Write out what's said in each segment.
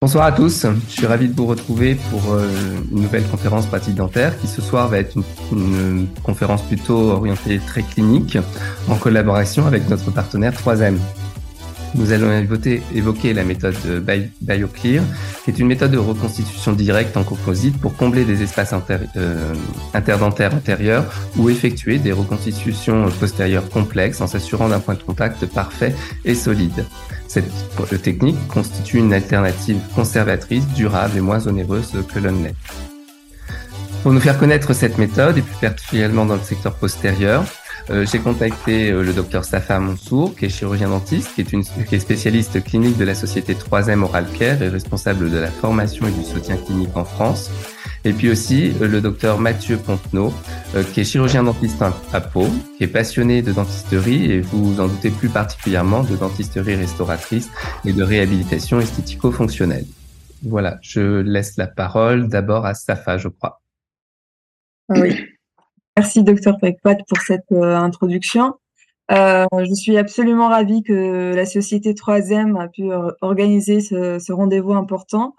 Bonsoir à tous, je suis ravi de vous retrouver pour euh, une nouvelle conférence pratique dentaire qui ce soir va être une, conférence plutôt orientée très clinique en collaboration avec notre partenaire 3M. Nous allons évoquer, la méthode BioClear, qui est une méthode de reconstitution directe en composite pour combler des espaces euh, interdentaires antérieurs ou effectuer des reconstitutions postérieures complexes en s'assurant d'un point de contact parfait et solide. Cette technique constitue une alternative conservatrice, durable et moins onéreuse que l'onlet. Pour nous faire connaître cette méthode, et plus particulièrement dans le secteur postérieur, euh, j'ai contacté euh, le docteur Safa Monsour, qui est chirurgien dentiste, qui est, une, qui est spécialiste clinique de la société 3M Oral Care et responsable de la formation et du soutien clinique en France. Et puis aussi euh, le docteur Mathieu Pontenot, qui est chirurgien dentiste à Pau, qui est passionné de dentisterie et vous vous en doutez plus particulièrement de dentisterie restauratrice et de réhabilitation esthético-fonctionnelle. Voilà, je laisse la parole d'abord à Safa, je crois. Oui. Merci, docteur Pekpat, pour cette euh, introduction. Euh, je suis absolument ravie que la société 3M a pu organiser ce, rendez-vous important.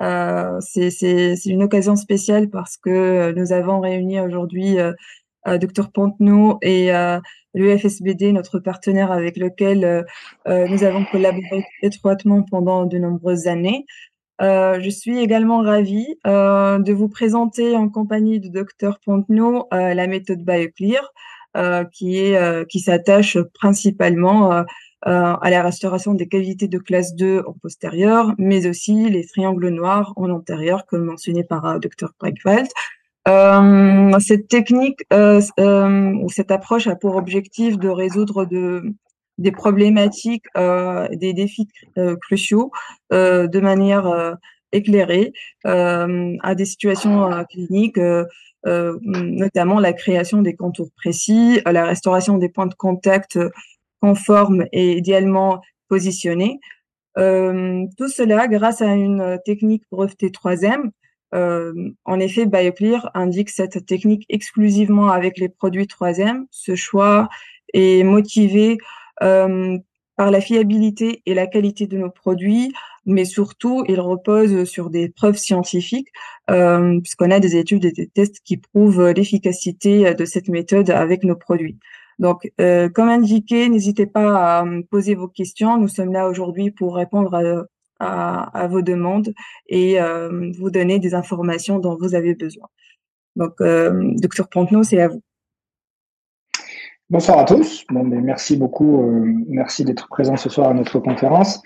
Euh, c'est une occasion spéciale parce que nous avons réuni aujourd'hui docteur Pontenot et l'UFSBD, notre partenaire avec lequel nous avons collaboré étroitement pendant de nombreuses années. Euh, je suis également ravie euh, de vous présenter en compagnie du docteur Pontenot euh, la méthode BioClear, qui est qui s'attache principalement à la restauration des cavités de classe 2 en postérieur, mais aussi les triangles noirs en antérieur, comme mentionné par docteur Bregwald. cette technique ou cette approche a pour objectif de résoudre de, des problématiques, euh, des défis euh, cruciaux euh, de manière éclairée à des situations cliniques, notamment la création des contours précis, la restauration des points de contact conformes et idéalement positionnés. tout cela grâce à une technique brevetée 3M. en effet, BioClear indique cette technique exclusivement avec les produits 3M. Ce choix est motivé euh, par la fiabilité et la qualité de nos produits, mais surtout, il repose sur des preuves scientifiques, euh, puisqu'on a des études et des tests qui prouvent l'efficacité de cette méthode avec nos produits. Donc, euh, comme indiqué, n'hésitez pas à poser vos questions. Nous sommes là aujourd'hui pour répondre à, vos demandes et vous donner des informations dont vous avez besoin. Donc, docteur Pontenot, c'est à vous. Bonsoir à tous. Bon, mais merci beaucoup. Euh, merci d'être présent ce soir à notre conférence.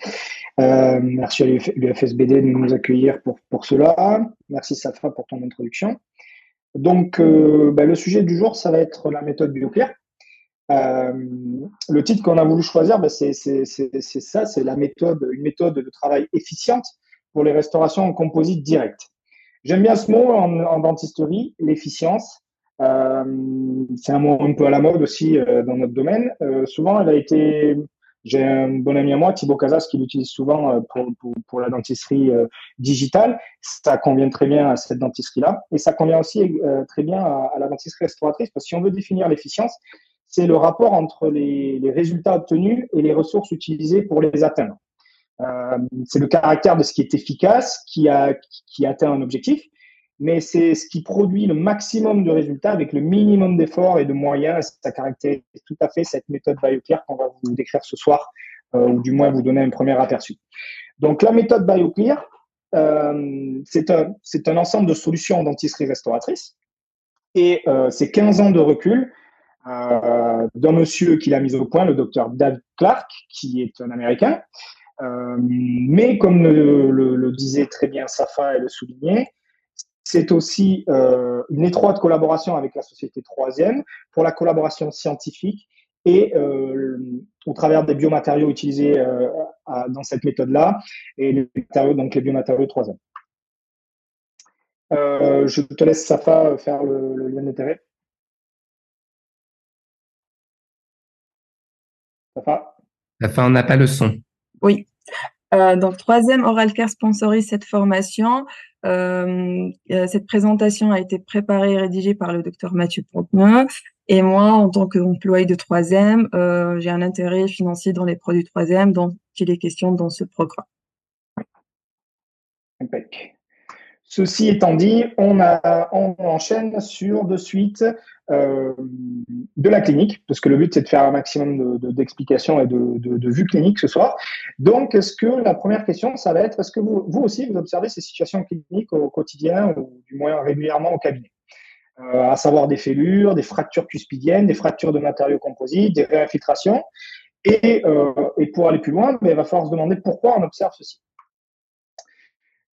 Euh, merci à l'UFSBD de nous accueillir pour, pour cela. Merci Safa pour ton introduction. Donc, euh, bah, le sujet du jour, ça va être la méthode BioClear. le titre qu'on a voulu choisir, bah, c'est ça, c'est la méthode, une méthode de travail efficiente pour les restaurations en composite direct. J'aime bien ce mot en dentisterie, l'efficience. Euh, c'est un mot un peu à la mode aussi euh, dans notre domaine. Euh, souvent, elle a été j'ai un bon ami à moi, Thibaut Casas, qui l'utilise souvent pour, la dentisterie digitale. Ça convient très bien à cette dentisterie-là. Et ça convient aussi très bien à, la dentisterie restauratrice, parce que si on veut définir l'efficience, c'est le rapport entre les, résultats obtenus et les ressources utilisées pour les atteindre. C'est le caractère de ce qui est efficace qui atteint un objectif mais c'est ce qui produit le maximum de résultats avec le minimum d'efforts et de moyens. Ça caractérise tout à fait cette méthode BioClear qu'on va vous décrire ce soir, euh, ou du moins vous donner un premier aperçu. Donc la méthode BioClear, euh, c'est un, ensemble de solutions en dentisterie restauratrice, et euh, c'est 15 ans de recul d'un monsieur qui l'a mis au point, le docteur David Clark, qui est un Américain. Mais comme le, disait très bien Safa et le soulignait, c'est aussi euh, une étroite collaboration avec la société troisième pour la collaboration scientifique et euh, au travers des biomatériaux utilisés euh, dans cette méthode-là et les matériaux, donc les biomatériaux troisième. je te laisse Safa faire le, lien d'intérêt. Safa? Safa, on n'a pas le son. Oui. donc, troisième Oral Care sponsorise cette formation. Euh, euh, cette présentation a été préparée et rédigée par le docteur Mathieu Ponteneux. Et moi, en tant qu'employé de 3M, euh, j'ai un intérêt financier dans les produits 3M, dont il est question dans ce programme. Ceci étant dit, on, enchaîne sur de suite euh, de la clinique, parce que le but c'est de faire un maximum d'explications et de, vues cliniques ce soir. Donc, est-ce que la première question, ça va être, est-ce que vous, aussi, vous observez ces situations cliniques au quotidien ou du moins régulièrement au cabinet? Euh, à savoir des fêlures, des fractures cuspidiennes, des fractures de matériaux composites, des réinfiltrations. Et, euh, pour aller plus loin, mais il va falloir se demander pourquoi on observe ceci.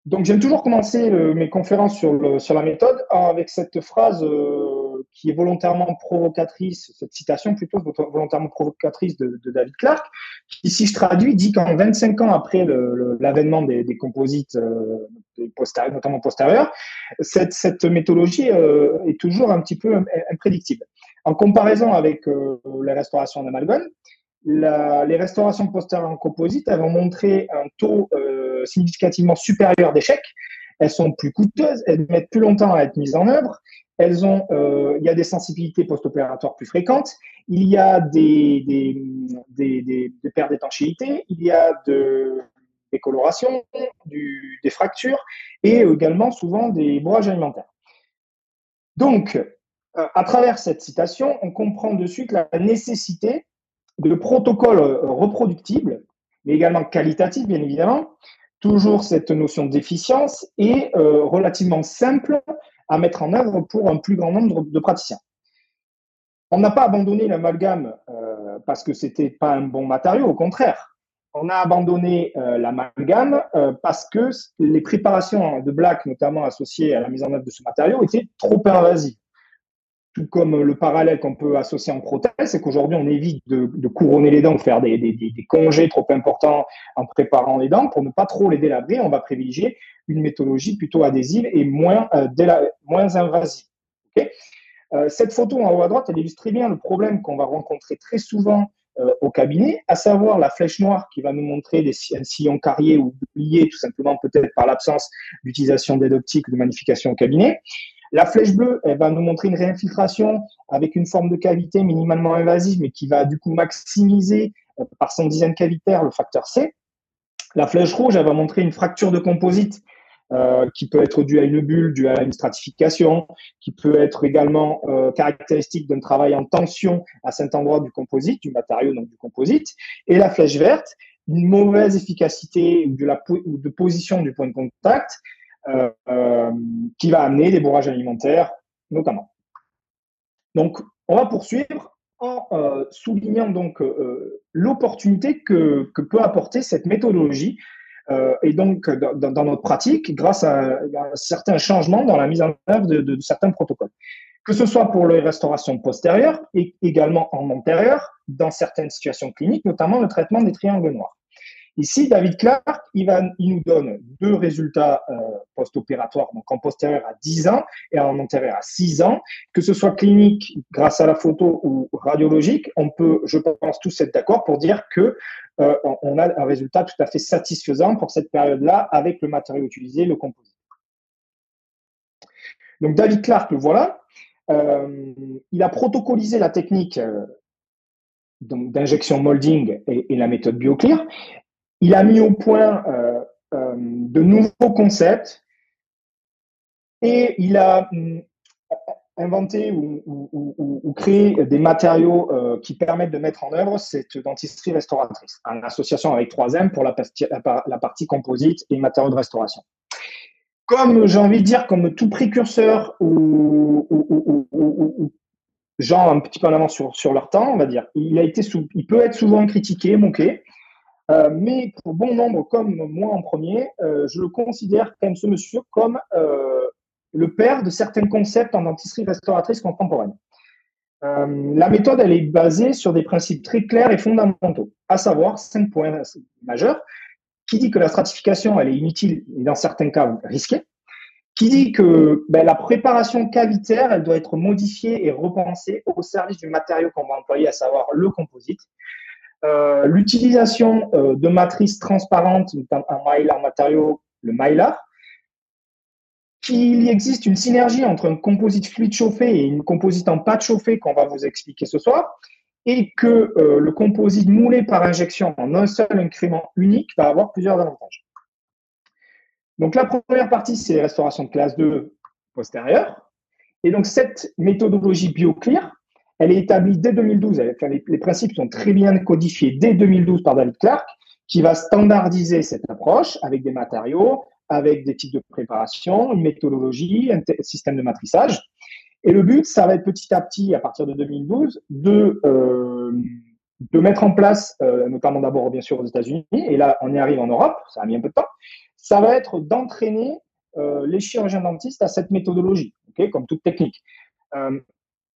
Donc, j'aime toujours commencer mes conférences sur, sur la méthode avec cette phrase euh, qui est volontairement provocatrice, cette citation plutôt volontairement provocatrice de, David Clark, qui, si je traduis, dit qu'en 25 ans après l'avènement des, des, composites, euh, notamment postérieurs, cette, cette méthodologie euh, est toujours un petit peu imprédictible. En comparaison avec euh, les restaurations les restaurations postérieures en composite elles vont montrer un taux euh, significativement supérieur d'échecs. Elles sont plus coûteuses, elles mettent plus longtemps à être mises en œuvre. Elles ont, euh, il y a des sensibilités post-opératoires plus fréquentes. Il y a des, des, pertes d'étanchéité. Il y a de, des colorations, des fractures et également souvent des bourrages alimentaires. Donc, euh, à travers cette citation, on comprend de suite la nécessité de protocoles euh, reproductibles, mais également qualitatifs, bien évidemment. Toujours cette notion d'efficience et euh, relativement simple à mettre en œuvre pour un plus grand nombre de praticiens. On n'a pas abandonné l'amalgame euh, parce que c'était pas un bon matériau, au contraire. On a abandonné l'amalgame parce que les préparations de black, notamment associées à la mise en œuvre de ce matériau, étaient trop invasives tout comme le parallèle qu'on peut associer en prothèse, c'est qu'aujourd'hui, on évite de, couronner les dents, de faire des, congés trop importants en préparant les dents pour ne pas trop les délabrer. On va privilégier une méthodologie plutôt adhésive et moins, euh, moins invasive. Euh, cette photo en haut à droite, elle illustre très bien le problème qu'on va rencontrer très souvent euh, au cabinet, à savoir la flèche noire qui va nous montrer des sillons carriés ou oubliés, tout simplement peut-être par l'absence d'utilisation d'aide optique ou de magnification au cabinet. La flèche bleue, elle va nous montrer une réinfiltration avec une forme de cavité minimalement invasive, mais qui va du coup maximiser euh, par son design cavitaire le facteur C. La flèche rouge, elle va montrer une fracture de composite euh, qui peut être due à une bulle, due à une stratification, qui peut être également euh, caractéristique d'un travail en tension à cet endroit du composite, du matériau, donc du composite. Et la flèche verte, une mauvaise efficacité ou de, position du point de contact, qui va amener des bourrages alimentaires notamment. Donc, on va poursuivre en euh, soulignant donc l'opportunité que, que, peut apporter cette méthodologie et donc dans, notre pratique grâce à, certains changements dans la mise en œuvre de, de, certains protocoles. Que ce soit pour les restaurations postérieures et également en antérieure, dans certaines situations cliniques, notamment le traitement des triangles noirs. Ici, David Clark, il, nous donne deux résultats euh, post-opératoires, donc en postérieur à 10 ans et en antérieur à 6 ans. Que ce soit clinique grâce à la photo ou radiologique, on peut, je pense, tous être d'accord pour dire que euh, on a un résultat tout à fait satisfaisant pour cette période-là avec le matériau utilisé, le composite. Donc David Clark, le voilà. Euh, il a protocolisé la technique d'injection molding et, la méthode BioClear. Il a mis au point euh, euh, de nouveaux concepts et il a mm, inventé ou, créé des matériaux euh, qui permettent de mettre en œuvre cette dentisterie restauratrice, en association avec 3M pour la partie, la partie composite et matériaux de restauration. Comme j'ai envie de dire, comme tout précurseur ou, gens un petit peu en avance sur, sur leur temps, on va dire, il, a été il peut être souvent critiqué, moqué, euh, mais pour bon nombre comme moi en premier, euh, je le considère quand même ce monsieur comme euh, le père de certains concepts en dentisterie restauratrice contemporaine. la méthode, elle est basée sur des principes très clairs et fondamentaux, à savoir cinq points majeurs, qui dit que la stratification, elle est inutile et dans certains cas risquée, qui dit que ben, la préparation cavitaire, elle doit être modifiée et repensée au service du matériau qu'on va employer, à savoir le composite, euh, l'utilisation euh, de matrices transparentes, un mylar matériau, le mylar, qu'il existe une synergie entre un composite fluide chauffé et une composite en pâte chauffée qu'on va vous expliquer ce soir, et que euh, le composite moulé par injection en un seul incrément unique va avoir plusieurs avantages. Donc la première partie, c'est les restaurations de classe 2 postérieures. Et donc cette méthodologie BioClear, elle est établie dès 2012. les, principes sont très bien codifiés dès 2012 par David Clark, qui va standardiser cette approche avec des matériaux, avec des types de préparation, une méthodologie, un système de matrissage. Et le but, ça va être petit à petit, à partir de 2012, de, euh, de mettre en place, euh, notamment d'abord bien sûr aux États-Unis, et là on y arrive en Europe, ça a mis un peu de temps, ça va être d'entraîner euh, les chirurgiens dentistes à cette méthodologie, okay, comme toute technique.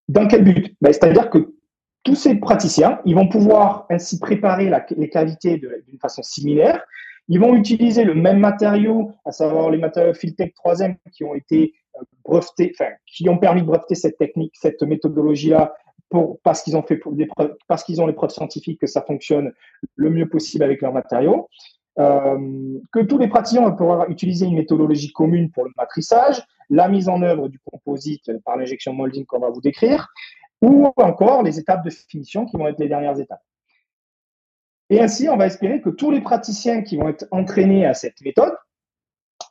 Dans quel but? Ben, C'est-à-dire que tous ces praticiens, ils vont pouvoir ainsi préparer les cavités d'une façon similaire. Ils vont utiliser le même matériau, à savoir les matériaux Filtech 3M qui ont été euh, brevetés, enfin, qui ont permis de breveter cette technique, cette méthodologie-là, parce qu'ils ont fait des parce qu'ils ont les preuves scientifiques que ça fonctionne le mieux possible avec leurs matériaux. Euh, que tous les praticiens vont pouvoir utiliser une méthodologie commune pour le matrissage, la mise en œuvre du composite par l'injection molding qu'on va vous décrire, ou encore les étapes de finition qui vont être les dernières étapes. Et ainsi, on va espérer que tous les praticiens qui vont être entraînés à cette méthode,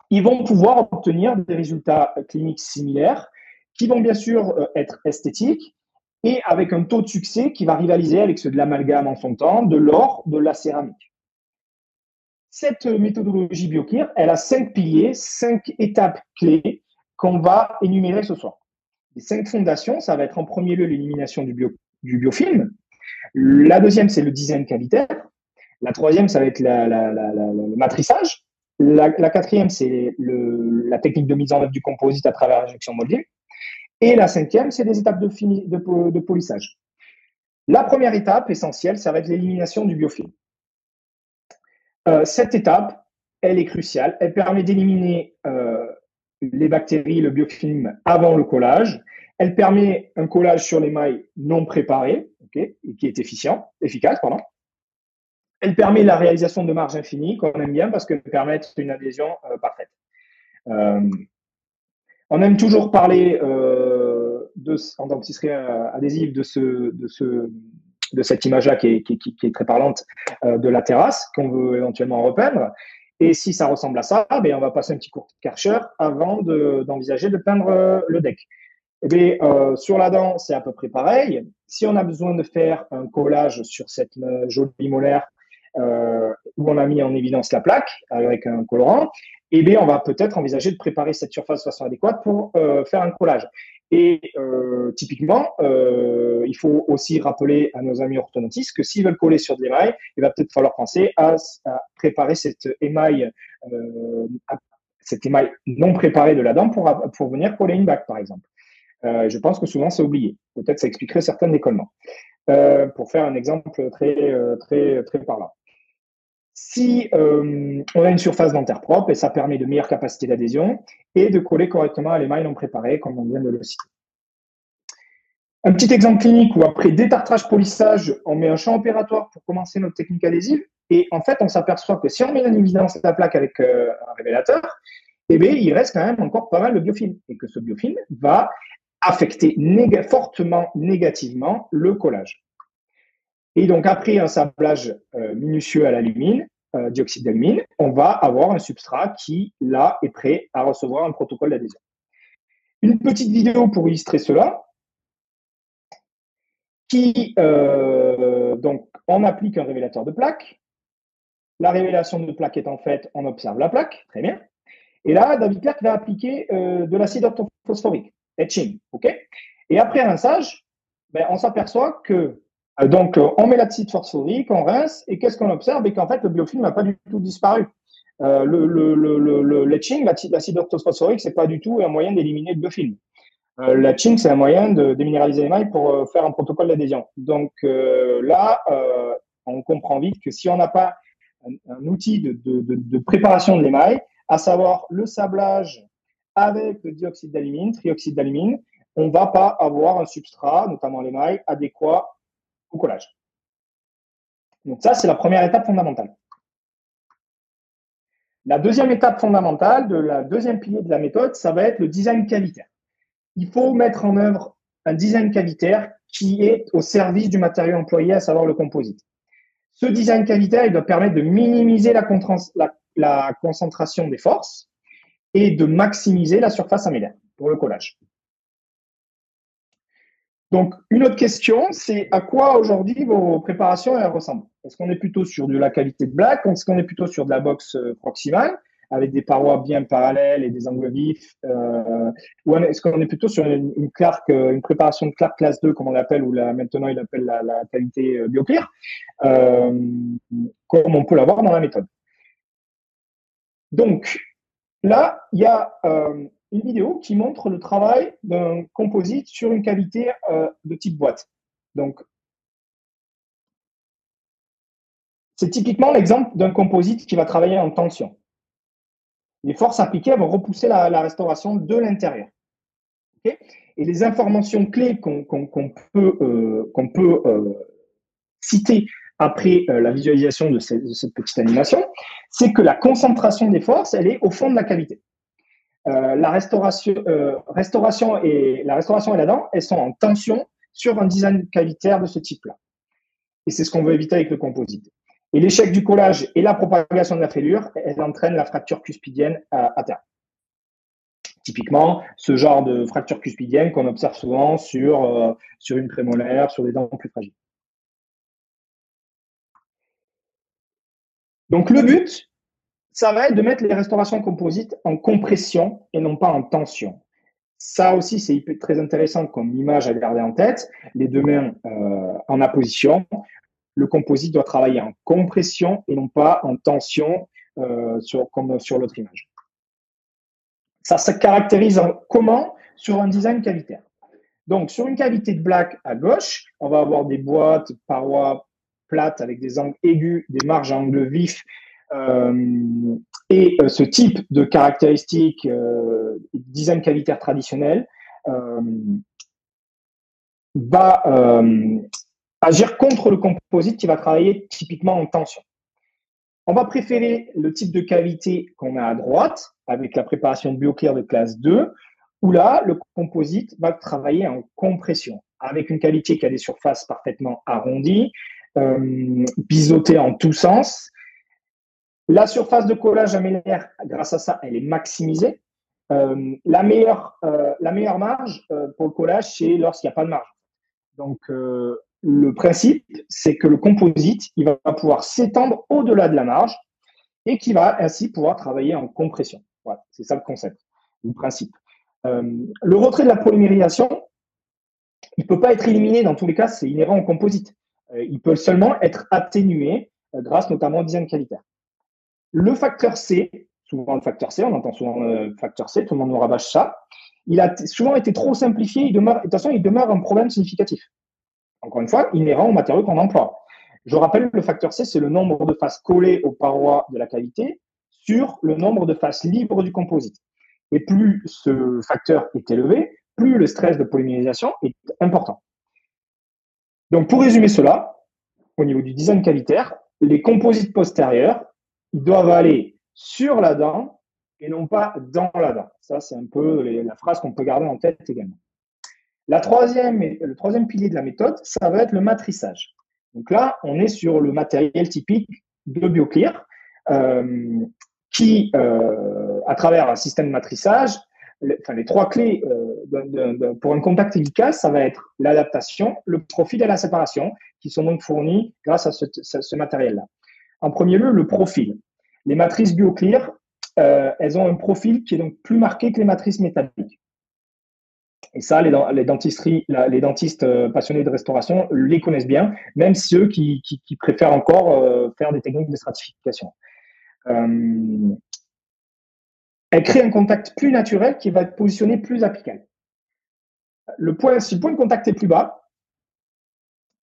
ils vont pouvoir obtenir des résultats cliniques similaires, qui vont bien sûr euh, être esthétiques et avec un taux de succès qui va rivaliser avec ceux de l'amalgame en son temps, de l'or, de la céramique. Cette méthodologie BioClear, elle a cinq piliers, cinq étapes clés qu'on va énumérer ce soir. Les cinq fondations, ça va être en premier lieu l'élimination du, biofilm. La deuxième, c'est le design cavitaire. La troisième, ça va être le matrissage. La, quatrième, c'est la technique de mise en œuvre du composite à travers l'injection molding. Et la cinquième, c'est des étapes de, de, polissage. La première étape essentielle, ça va être l'élimination du biofilm. Euh, cette étape, elle est cruciale. Elle permet d'éliminer euh, les bactéries, le biofilm avant le collage. Elle permet un collage sur les mailles non préparées, qui est efficient, efficace. Pardon. Elle permet la réalisation de marges infinies, qu'on aime bien, parce qu'elle permet une adhésion euh, parfaite. On aime toujours parler de, en dentisterie adhésive de, ce, de, ce, de cette image-là qui est, très parlante de la terrasse qu'on veut éventuellement repeindre. Et si ça ressemble à ça, ben, on va passer un petit cours de avant d'envisager de, peindre euh, le deck. Et eh euh, sur la dent, c'est à peu près pareil. Si on a besoin de faire un collage sur cette euh, jolie molaire euh, où on a mis en évidence la plaque avec un colorant, eh bien, on va peut-être envisager de préparer cette surface de façon adéquate pour euh, faire un collage. Et euh, typiquement, euh, il faut aussi rappeler à nos amis orthodontistes que s'ils veulent coller sur de l'émail, il va peut-être falloir penser à, préparer cette émail, euh, cette émail non préparé de la dent pour, pour venir coller une bague, par exemple. Euh, je pense que souvent c'est oublié. Peut-être ça expliquerait certains décollements. Euh, pour faire un exemple très, très, très parlant. Si on a une surface dentaire propre, et ça permet de meilleures capacités d'adhésion et de coller correctement à l'émail non préparé, comme on vient de le citer. Un petit exemple clinique où après détartrage polissage, on met un champ opératoire pour commencer notre technique adhésive. Et en fait, on s'aperçoit que si on met en évidence la plaque avec euh, un révélateur, eh bien, il reste quand même encore pas mal de biofilm. Et que ce biofilm va affecter fortement négativement le collage. Et donc, après un sablage euh, minutieux à l'alumine, euh, dioxyde d'alumine, on va avoir un substrat qui, là, est prêt à recevoir un protocole d'adhésion. Une petite vidéo pour illustrer cela. Qui, euh, donc, on applique un révélateur de plaque. La révélation de plaque étant faite, on observe la plaque, très bien. Et là, David Clark va appliquer de l'acide orthophosphorique, etching, Et après rinçage, ben, on s'aperçoit que donc, euh, on met l'acide phosphorique, on rince, et qu'est-ce qu'on observe? Et qu'en fait, le biofilm n'a pas du tout disparu. Euh, le, le, le, le, letching, l'acide c'est pas du tout un moyen d'éliminer le biofilm. Euh, letching, c'est un moyen de déminéraliser l'émail pour euh, faire un protocole d'adhésion. Donc là, on comprend vite que si on n'a pas un, outil de, préparation de l'émail, à savoir le sablage avec le dioxyde d'alumine, d'alumine, on va pas avoir un substrat, notamment l'émail, adéquat au collage. Donc ça, c'est la première étape fondamentale. La deuxième étape fondamentale de la deuxième pilier de la méthode, ça va être le design cavitaire. Il faut mettre en œuvre un design cavitaire qui est au service du matériau employé, à savoir le composite. Ce design cavitaire, il doit permettre de minimiser la, la concentration des forces et de maximiser la surface amélière pour le collage. Donc, une autre question, c'est à quoi aujourd'hui vos préparations ressemblent? Est-ce qu'on est plutôt sur de la qualité de black Est-ce qu'on est plutôt sur de la boxe euh, proximale avec des parois bien parallèles et des angles vifs euh, Ou est-ce qu'on est plutôt sur une, euh, une préparation de Clark classe 2, comme on l'appelle, ou la, maintenant il appelle la, qualité BioClear, comme on peut l'avoir dans la méthode. Donc, là, il y a une vidéo qui montre le travail d'un composite sur une cavité euh, de type boîte. Donc, c'est typiquement l'exemple d'un composite qui va travailler en tension. Les forces appliquées vont repousser la, restauration de l'intérieur. Et les informations clés qu'on peut, euh, peut euh, citer après la visualisation de cette petite animation, c'est que la concentration des forces, elle est au fond de la cavité. Euh, la restauration, euh, restauration et la restauration et la dent, elles sont en tension sur un design cavitaire de ce type-là. Et c'est ce qu'on veut éviter avec le composite. Et l'échec du collage et la propagation de la fêlure, elles entraînent la fracture cuspidienne à, terme. Typiquement, ce genre de fracture cuspidienne qu'on observe souvent sur, euh, sur une prémolaire, sur des dents plus fragiles. Donc le but, ça va être de mettre les restaurations composites en compression et non pas en tension. Ça aussi, c'est très intéressant comme image à garder en tête. Les deux mains euh, en apposition. Le composite doit travailler en compression et non pas en tension euh, sur, comme sur l'autre image. Ça se caractérise comment? Sur un design cavitaire. Donc, sur une cavité de black à gauche, on va avoir des boîtes, parois plates avec des angles aigus, des marges à angles vifs et euh, ce type de caractéristiques euh, design cavitaire traditionnel va agir contre le composite qui va travailler typiquement en tension. On va préférer le type de cavité qu'on a à droite, avec la préparation de BioClear de classe 2, où là, le composite va travailler en compression, avec une cavité qui a des surfaces parfaitement arrondies, euh, bisotées en tous sens, la surface de collage amélière, grâce à ça, elle est maximisée. Euh, la, meilleure, euh, la meilleure marge euh, pour le collage, c'est lorsqu'il n'y a pas de marge. Donc, le principe, c'est que le composite, il va pouvoir s'étendre au-delà de la marge et qui va ainsi pouvoir travailler en compression. Voilà, c'est ça le concept, le principe. le retrait de la polymérisation, il ne peut pas être éliminé dans tous les cas, c'est inhérent au composite. il peut seulement être atténué grâce notamment au design qualitaire. Le facteur C, souvent le facteur C, on entend souvent le facteur C, tout le monde nous rabâche ça. Il a souvent été trop simplifié, il demeure, de toute façon, il demeure un problème significatif. Encore une fois, inhérent au matériau qu'on emploie. Je rappelle, le facteur C, c'est le nombre de faces collées aux parois de la cavité sur le nombre de faces libres du composite. Et plus ce facteur est élevé, plus le stress de polymérisation est important. Donc, pour résumer cela, au niveau du design cavitaire, les composites postérieurs ils doivent aller sur la dent et non pas dans la dent. Ça, c'est un peu la phrase qu'on peut garder en tête également. La troisième, le troisième pilier de la méthode, ça va être le matrissage. Donc là, on est sur le matériel typique de BioClear, euh, qui, euh, à travers un système de matrissage, enfin, les trois clés euh, pour un contact efficace, ça va être l'adaptation, le profil et la séparation, qui sont donc fournis grâce à ce matériel-là. En premier lieu, le profil. Les matrices BioClear, euh, elles ont un profil qui est donc plus marqué que les matrices métalliques. Et ça, les, les, les dentistes euh, passionnés de restauration les connaissent bien, même ceux qui, préfèrent encore euh, faire des techniques de stratification. Elle crée un contact plus naturel qui va être positionné plus apical. Si le point de contact est plus bas,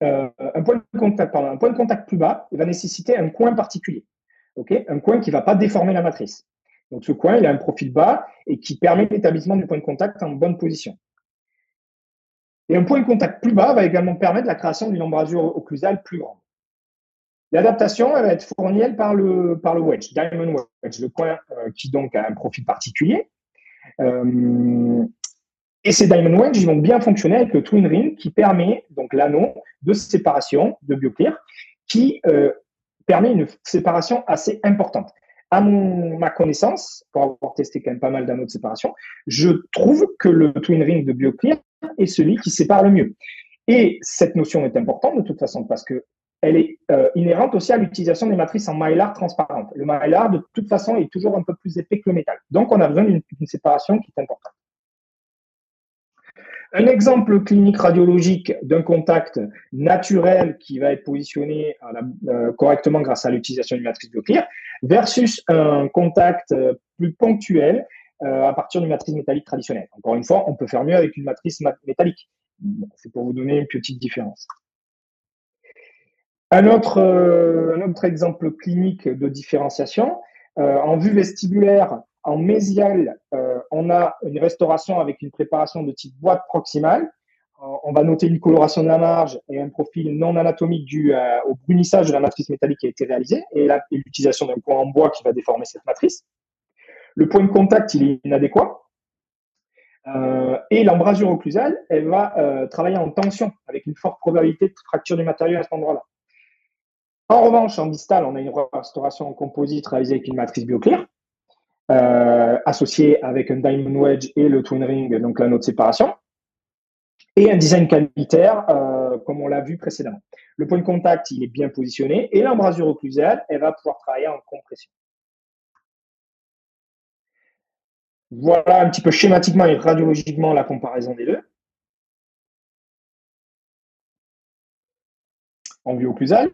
euh, un, point de contact, plus bas, va nécessiter un coin particulier. un coin qui ne va pas déformer la matrice. Donc ce coin, il a un profil bas et qui permet l'établissement du point de contact en bonne position. Et un point de contact plus bas va également permettre la création d'une embrasure occlusale plus grande. L'adaptation va être fournie par le, par le wedge, diamond wedge, le coin euh, qui donc a un profil particulier. Euh, et ces diamond wedge, ils vont bien fonctionner avec le twin ring qui permet, donc l'anneau de séparation de BioClear, qui euh, permet une séparation assez importante. à mon, ma connaissance, pour avoir testé quand même pas mal d'anneaux de séparation, je trouve que le twin ring de BioClear est celui qui sépare le mieux. Et cette notion est importante de toute façon parce que elle est euh, inhérente aussi à l'utilisation des matrices en mylar transparente. Le mylar, de toute façon, est toujours un peu plus épais que le métal. Donc, on a besoin d'une séparation qui est importante. Un exemple clinique radiologique d'un contact naturel qui va être positionné euh, correctement grâce à l'utilisation d'une matrice BioClear versus un contact euh, plus ponctuel à partir d'une matrice métallique traditionnelle. Encore une fois, on peut faire mieux avec une matrice métallique. C'est pour vous donner une petite différence. Un autre, euh, exemple clinique de différenciation, euh, en vue vestibulaire, en mésial, euh, on a une restauration avec une préparation de type boîte proximale. on va noter une coloration de la marge et un profil non anatomique dû au brunissage de la matrice métallique qui a été réalisé et l'utilisation d'un point en bois qui va déformer cette matrice. Le point de contact, il est inadéquat. et l'embrasure occlusale, elle va travailler en tension avec une forte probabilité de fracture du matériau à cet endroit-là. En revanche, en distal, on a une restauration en composite réalisée avec une matrice BioClear, euh, associée avec un diamond wedge et le twin ring, donc l'anneau de séparation, et un design cavitaire, euh, comme on l'a vu précédemment. Le point de contact, il est bien positionné, et l'embrasure occlusale, elle va pouvoir travailler en compression. Voilà un petit peu schématiquement et radiologiquement la comparaison des deux. En vue occlusale.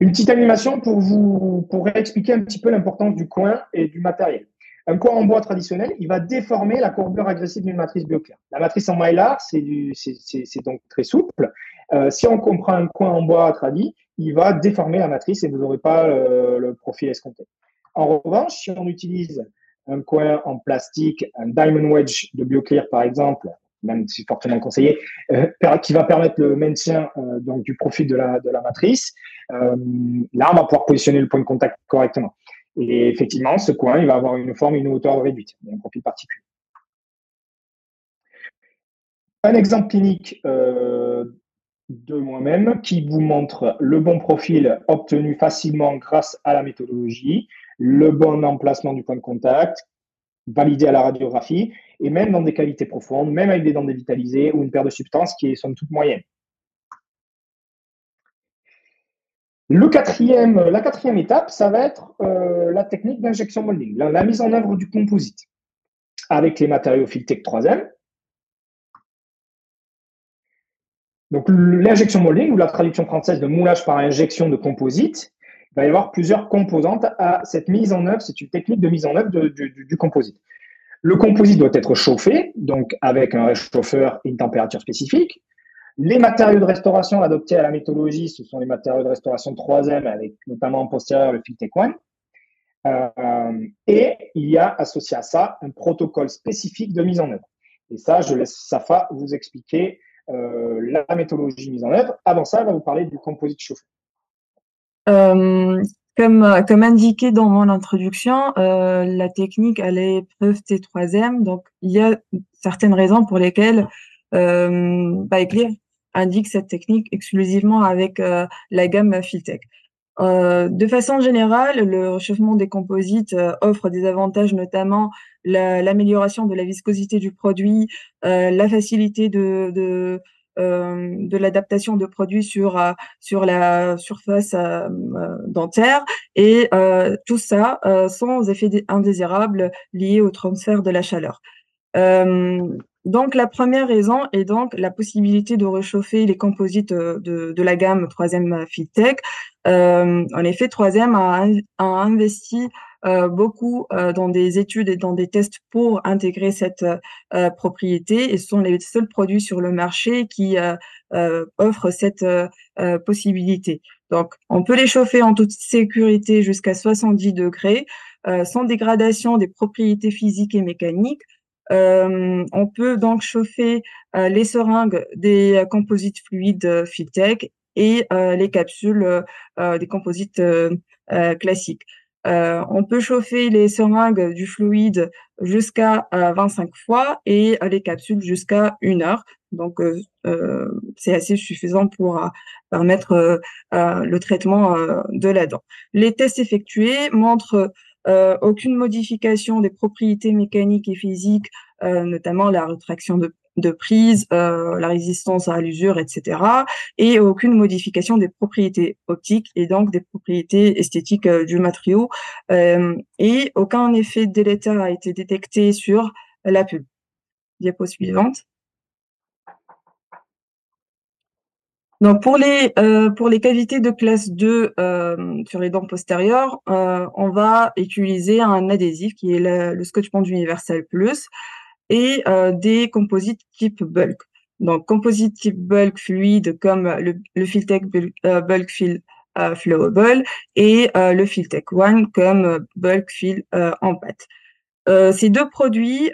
Une petite animation pour vous pour expliquer un petit peu l'importance du coin et du matériel. Un coin en bois traditionnel, il va déformer la courbure agressive d'une matrice bioclaire. La matrice en mylar, c'est donc très souple. Euh, si on comprend un coin en bois tradit, il va déformer la matrice et vous n'aurez pas euh, le profil escompté. En revanche, si on utilise un coin en plastique, un diamond wedge de BioClear par exemple, même si fortement conseillé, euh, qui va permettre le maintien donc du profil de la, de la matrice. Euh, là, on va pouvoir positionner le point de contact correctement. Et effectivement, ce coin, il va avoir une forme une hauteur réduite, un profil particulier. Un exemple clinique de moi-même qui vous montre le bon profil obtenu facilement grâce à la méthodologie, le bon emplacement du point de contact, validé à la radiographie, et même dans des qualités profondes, même avec des dents dévitalisées ou une paire de substances qui est somme toute La quatrième étape, ça va être euh, la technique d'injection molding, la, mise en œuvre du composite avec les matériaux Filtech 3M. Donc l'injection molding ou la traduction française de moulage par injection de composite, il va y avoir plusieurs composantes à cette mise en œuvre. C'est une technique de mise en œuvre du, composite. Le composite doit être chauffé, donc avec un réchauffeur et une température spécifique. Les matériaux de restauration adoptés à la méthodologie, ce sont les matériaux de restauration 3M, avec notamment en postérieur le Filtech One. Euh, et il y a associé à ça un protocole spécifique de mise en œuvre. Et ça, je laisse Safa vous expliquer euh, la méthodologie mise en œuvre. Avant ça, elle va vous parler du composite chauffé. Euh, comme, comme indiqué dans mon introduction, euh, la technique elle est l'épreuve T3M, donc il y a certaines raisons pour lesquelles euh, Baeklir indique cette technique exclusivement avec euh, la gamme Filtech. Euh, de façon générale, le réchauffement des composites euh, offre des avantages, notamment l'amélioration de la viscosité du produit, la facilité de, de euh, de l'adaptation de produits sur euh, sur la surface euh, dentaire et tout ça sans effet indésirable lié au transfert de la chaleur. Donc la première raison est donc la possibilité de réchauffer les composites de, de la gamme 3M FitTech. en effet, 3M a, a investi euh, beaucoup euh, dans des études et dans des tests pour intégrer cette euh, propriété et ce sont les seuls produits sur le marché qui offrent cette possibilité. Donc, on peut les chauffer en toute sécurité jusqu'à 70 degrés, sans dégradation des propriétés physiques et mécaniques. On peut donc chauffer les seringues des composites fluides Fitech et les capsules des composites classiques. on peut chauffer les seringues du fluide jusqu'à 25 fois et les capsules jusqu'à une heure. Donc, c'est assez suffisant pour permettre le traitement de la dent. Les tests effectués montrent aucune modification des propriétés mécaniques et physiques, notamment la rétraction de de prise, euh, la résistance à l'usure, etc. Et aucune modification des propriétés optiques et donc des propriétés esthétiques euh, du matériau. Euh, et aucun effet délétère a été détecté sur la pub. Diapo suivante. Donc pour les pour les cavités de classe 2 sur les dents postérieures, on va utiliser un adhésif qui est le, Scotch Bond Universal Plus et euh, des composites type bulk. Donc, composite type bulk fluide comme le, le Filtech euh, Bulk Fill euh, Flowable et le Filtech One comme bulk fill en pâte. ces deux produits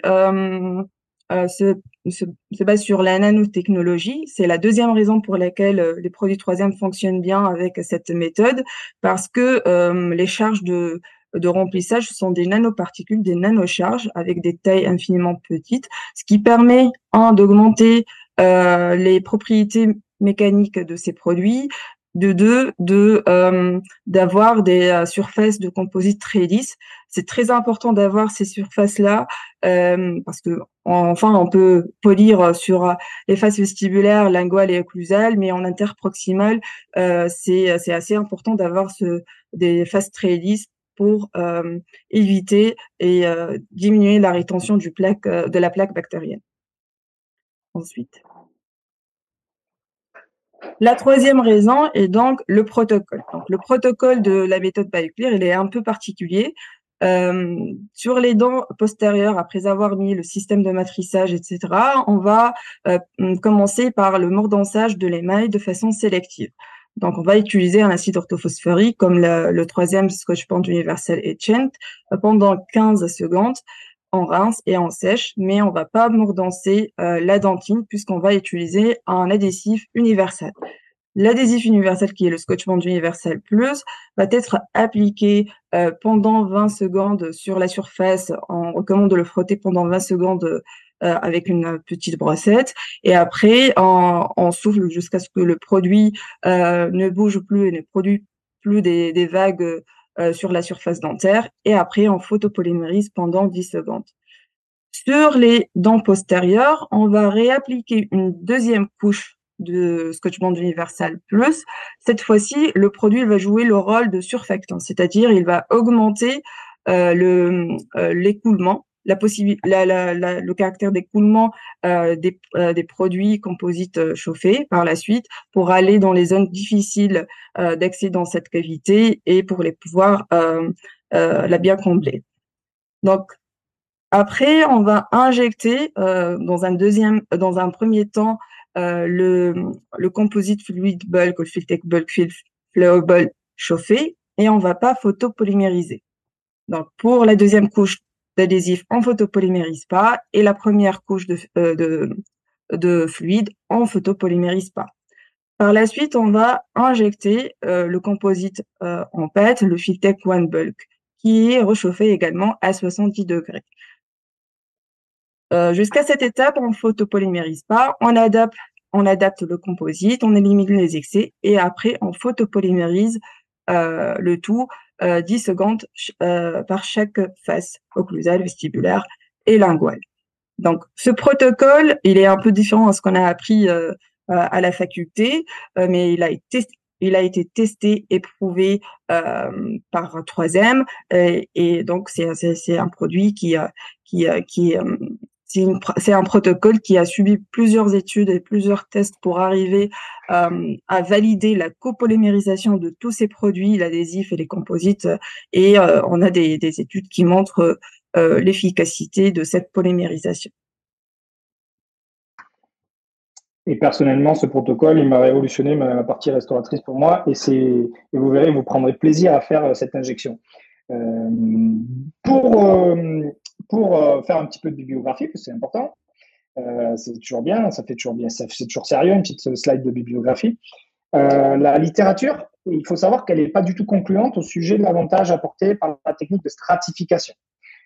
se, se, se, basent sur la nanotechnologie. C'est la deuxième raison pour laquelle les produits troisième fonctionnent bien avec cette méthode, parce que les charges de de remplissage sont des nanoparticules, des nanocharges avec des tailles infiniment petites, ce qui permet d'augmenter euh, les propriétés mécaniques de ces produits, de deux, de euh, d'avoir des euh, surfaces de composite très lisses. C'est très important d'avoir ces surfaces-là parce que enfin on peut polir sur les faces vestibulaires, linguales et occlusales, mais en interproximale, c'est c'est assez important d'avoir ce, des faces très lisses pour euh, éviter et euh, diminuer la rétention du plaque, euh, de la plaque bactérienne. Ensuite. La troisième raison est donc le protocole. Donc, le protocole de la méthode BioClear, il est un peu particulier. sur les dents postérieures, après avoir mis le système de matrissage, etc., on va commencer par le mordançage de l'émail de façon sélective. Donc, on va utiliser un acide orthophosphorique comme le, troisième Scotch Bond universel Etchant euh, pendant 15 secondes. En rince et en sèche, mais on va pas mordancer euh, la dentine puisqu'on va utiliser un adhésif universel. L'adhésif universel, qui est le Scotch Bond Universal Plus, va être appliqué euh, pendant 20 secondes sur la surface. On recommande de le frotter pendant 20 secondes euh, avec une petite brossette. Et après, on, souffle jusqu'à ce que le produit euh, ne bouge plus et ne produit plus des, des vagues euh, sur la surface dentaire. Et après, on photopolymérise pendant 10 secondes. Sur les dents postérieures, on va réappliquer une deuxième couche de Scotch Bond Universal Plus. Cette fois-ci, le produit va jouer le rôle de surfactant, c'est-à-dire il va augmenter euh, le l'écoulement la la, le caractère d'écoulement euh, des, euh, des, produits composites euh, chauffés par la suite pour aller dans les zones difficiles euh, d'accès dans cette cavité et pour les pouvoir la bien combler. Donc après, on va injecter dans un deuxième, dans un premier temps, le, le composite fluide bulk, le Filtech bulk flowable chauffé, et on va pas photopolymériser. Donc pour la deuxième couche d'adhésif, on photopolymérise pas et la première couche de, euh, de, de fluide, on photopolymérise pas. Par la suite, on va injecter euh, le composite euh, en pâte, le Filtech One Bulk, qui est réchauffé également à 70 degrés. Jusqu'à cette étape, on photopolymérise pas, on adapte, on adapte le composite, on élimine les excès et après on photopolymérise le tout 10 euh, secondes euh, par chaque face occlusale, vestibulaire et linguale. Donc, ce protocole, il est un peu différent de ce qu'on a appris euh, à la faculté, mais il a été il a été testé et prouvé euh, par troisième et, et donc c'est un produit qui qui qui c'est un protocole qui a subi plusieurs études et plusieurs tests pour arriver euh, à valider la copolymérisation de tous ces produits, l'adhésif et les composites. Et euh, on a des, études qui montrent euh, l'efficacité de cette polymérisation. Et personnellement, ce protocole, il m'a révolutionné ma partie restauratrice pour moi. Et, et vous verrez, vous prendrez plaisir à faire cette injection. pour pour euh, faire un petit peu de bibliographie, parce que c'est important. Euh, c'est toujours bien, ça fait toujours bien, fait toujours sérieux, une petite slide de bibliographie. Euh, la littérature il faut savoir qu'elle n'est pas du tout concluante au sujet de l'avantage apporté par la technique de stratification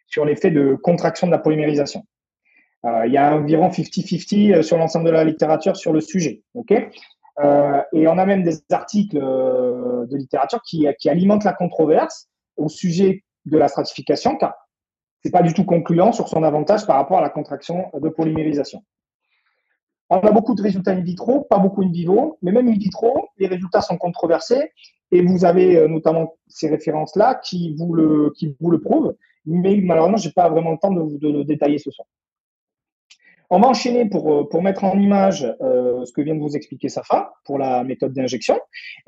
sur l'effet de contraction de la polymérisation. Euh, il y a environ 50-50 euh, sur l'ensemble de la littérature sur le sujet. ok? Euh, et on a même des articles de littérature qui, qui alimentent la controverse au sujet de la stratification, car c'est pas du tout concluant sur son avantage par rapport à la contraction de polymérisation. On a beaucoup de résultats in vitro, pas beaucoup in vivo, mais même in vitro, les résultats sont controversés et vous avez notamment ces références-là qui vous le, qui vous le prouvent, mais malheureusement, je n'ai pas vraiment le temps de, de détailler ce soir. On va enchaîner pour, euh, pour mettre en image euh, ce que vient de vous expliquer Safa pour la méthode d'injection.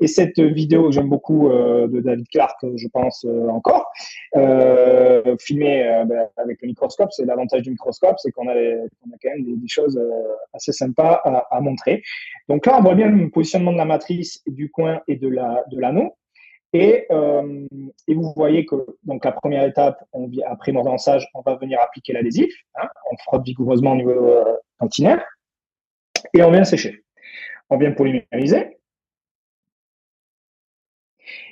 Et cette vidéo, j'aime beaucoup, euh, de David Clark, je pense encore, filmée ben, avec le microscope. C'est l'avantage du microscope, c'est qu'on a, a, quand même des, choses assez sympas à, à, montrer. Donc là, on voit bien le positionnement de la matrice, du coin et de l'anneau. La, de et, euh, et, vous voyez que donc la première étape, on, après mordançage, on va venir appliquer l'adhésif. Hein, on frotte vigoureusement au niveau euh, et on vient sécher. On vient polymériser.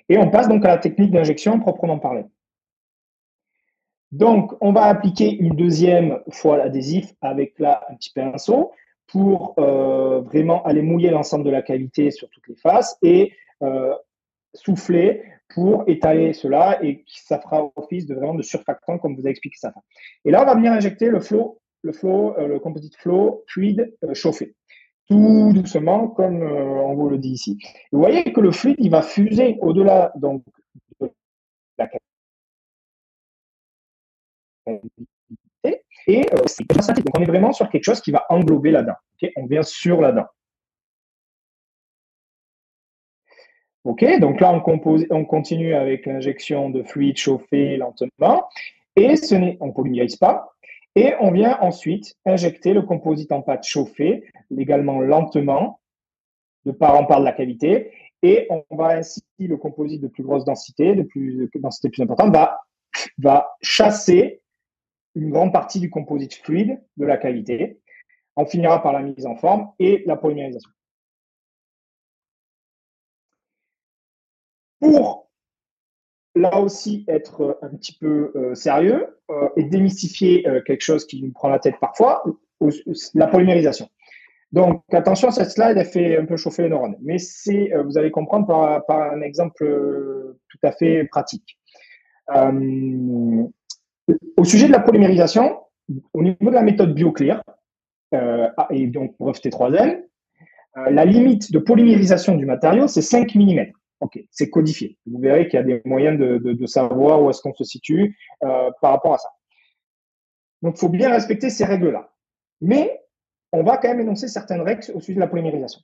Et on passe donc à la technique d'injection proprement parlée. Donc, on va appliquer une deuxième fois l'adhésif avec là un petit pinceau pour euh, vraiment aller mouiller l'ensemble de la cavité sur toutes les faces et euh, souffler pour étaler cela et ça fera office de vraiment surfactant comme vous a expliqué ça. Et là, on va venir injecter le flow, le flow, euh, le composite flow fluide euh, chauffé. Tout doucement, comme euh, on vous le dit ici. Vous voyez que le fluide, va fuser au-delà donc de la et c'est Donc on est vraiment sur quelque chose qui va englober la dent. on vient sur la dent. OK, donc là, on, compose, on continue avec l'injection de fluide chauffé lentement. Et ce n'est, on polymérise pas. Et on vient ensuite injecter le composite en pâte chauffé, également lentement, de part en part de la cavité. Et on va ainsi, le composite de plus grosse densité, de plus densité plus importante, va, va chasser une grande partie du composite fluide de la cavité. On finira par la mise en forme et la polymérisation. Pour là aussi être un petit peu euh, sérieux euh, et démystifier euh, quelque chose qui nous prend la tête parfois, la polymérisation. Donc attention, cette slide elle fait un peu chauffer les neurones, mais c'est vous allez comprendre par, un exemple tout à fait pratique. au sujet de la polymérisation, au niveau de la méthode BioClear ah, et donc breveté 3N, la limite de polymérisation du matériau c'est 5 mm. Ok, c'est codifié. Vous verrez qu'il y a des moyens de, savoir où est-ce qu'on se situe euh, par rapport à ça. Donc, il faut bien respecter ces règles-là. Mais on va quand même énoncer certaines règles au sujet de la polymérisation.